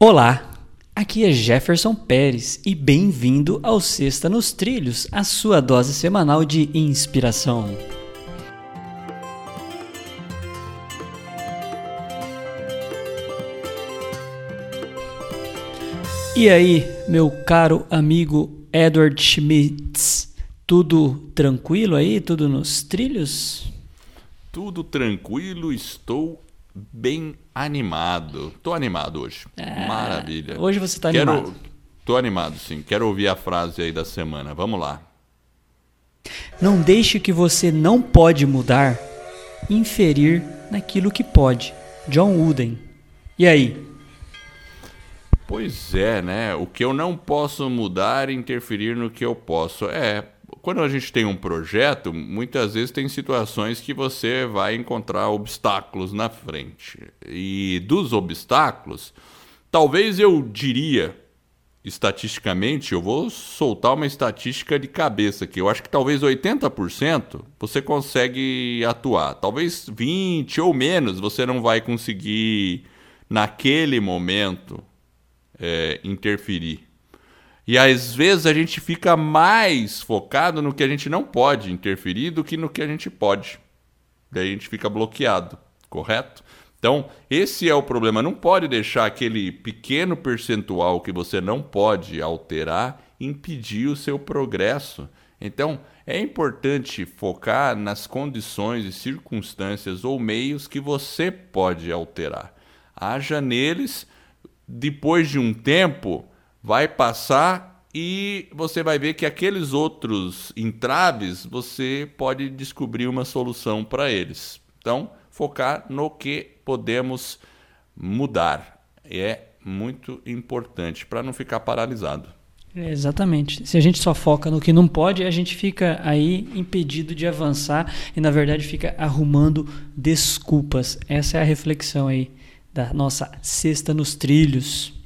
Olá, aqui é Jefferson Pérez e bem-vindo ao Sexta nos Trilhos, a sua dose semanal de inspiração. E aí, meu caro amigo Edward Schmitz, tudo tranquilo aí? Tudo nos trilhos? Tudo tranquilo, estou bem animado. Tô animado hoje. É, Maravilha. Hoje você tá Quero... animado. Tô animado, sim. Quero ouvir a frase aí da semana. Vamos lá. Não deixe que você não pode mudar inferir naquilo que pode. John Wooden. E aí? Pois é, né? O que eu não posso mudar interferir no que eu posso. É, quando a gente tem um projeto, muitas vezes tem situações que você vai encontrar obstáculos na frente. E dos obstáculos, talvez eu diria, estatisticamente, eu vou soltar uma estatística de cabeça aqui. Eu acho que talvez 80% você consegue atuar. Talvez 20 ou menos você não vai conseguir naquele momento é, interferir. E às vezes a gente fica mais focado no que a gente não pode interferir do que no que a gente pode. Daí a gente fica bloqueado, correto? Então, esse é o problema. Não pode deixar aquele pequeno percentual que você não pode alterar impedir o seu progresso. Então, é importante focar nas condições e circunstâncias ou meios que você pode alterar. Haja neles, depois de um tempo, vai passar e você vai ver que aqueles outros entraves você pode descobrir uma solução para eles. Então, focar no que podemos mudar é muito importante para não ficar paralisado. Exatamente. Se a gente só foca no que não pode, a gente fica aí impedido de avançar e, na verdade, fica arrumando desculpas. Essa é a reflexão aí da nossa Sexta nos Trilhos.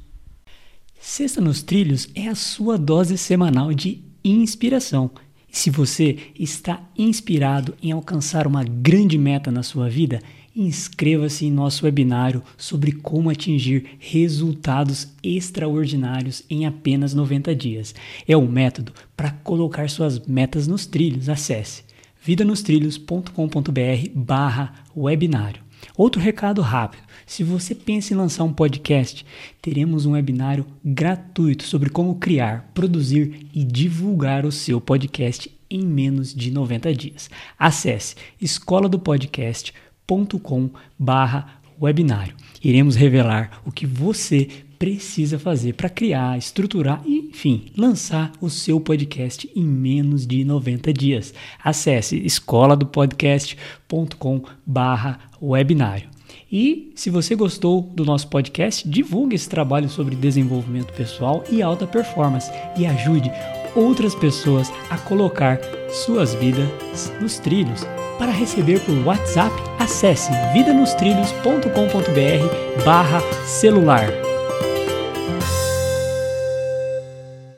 Sexta nos Trilhos é a sua dose semanal de inspiração. E se você está inspirado em alcançar uma grande meta na sua vida, inscreva-se em nosso webinário sobre como atingir resultados extraordinários em apenas 90 dias. É um método para colocar suas metas nos trilhos. Acesse vidanostrilhos.com.br barra webinário. Outro recado rápido. Se você pensa em lançar um podcast, teremos um webinário gratuito sobre como criar, produzir e divulgar o seu podcast em menos de 90 dias. Acesse escola do podcast.com/webinário. Iremos revelar o que você precisa fazer para criar, estruturar e, enfim, lançar o seu podcast em menos de 90 dias. Acesse escola do podcast.com/webinário. E se você gostou do nosso podcast, divulgue esse trabalho sobre desenvolvimento pessoal e alta performance e ajude outras pessoas a colocar suas vidas nos trilhos. Para receber por WhatsApp, acesse vidanostrilhos.com.br barra celular.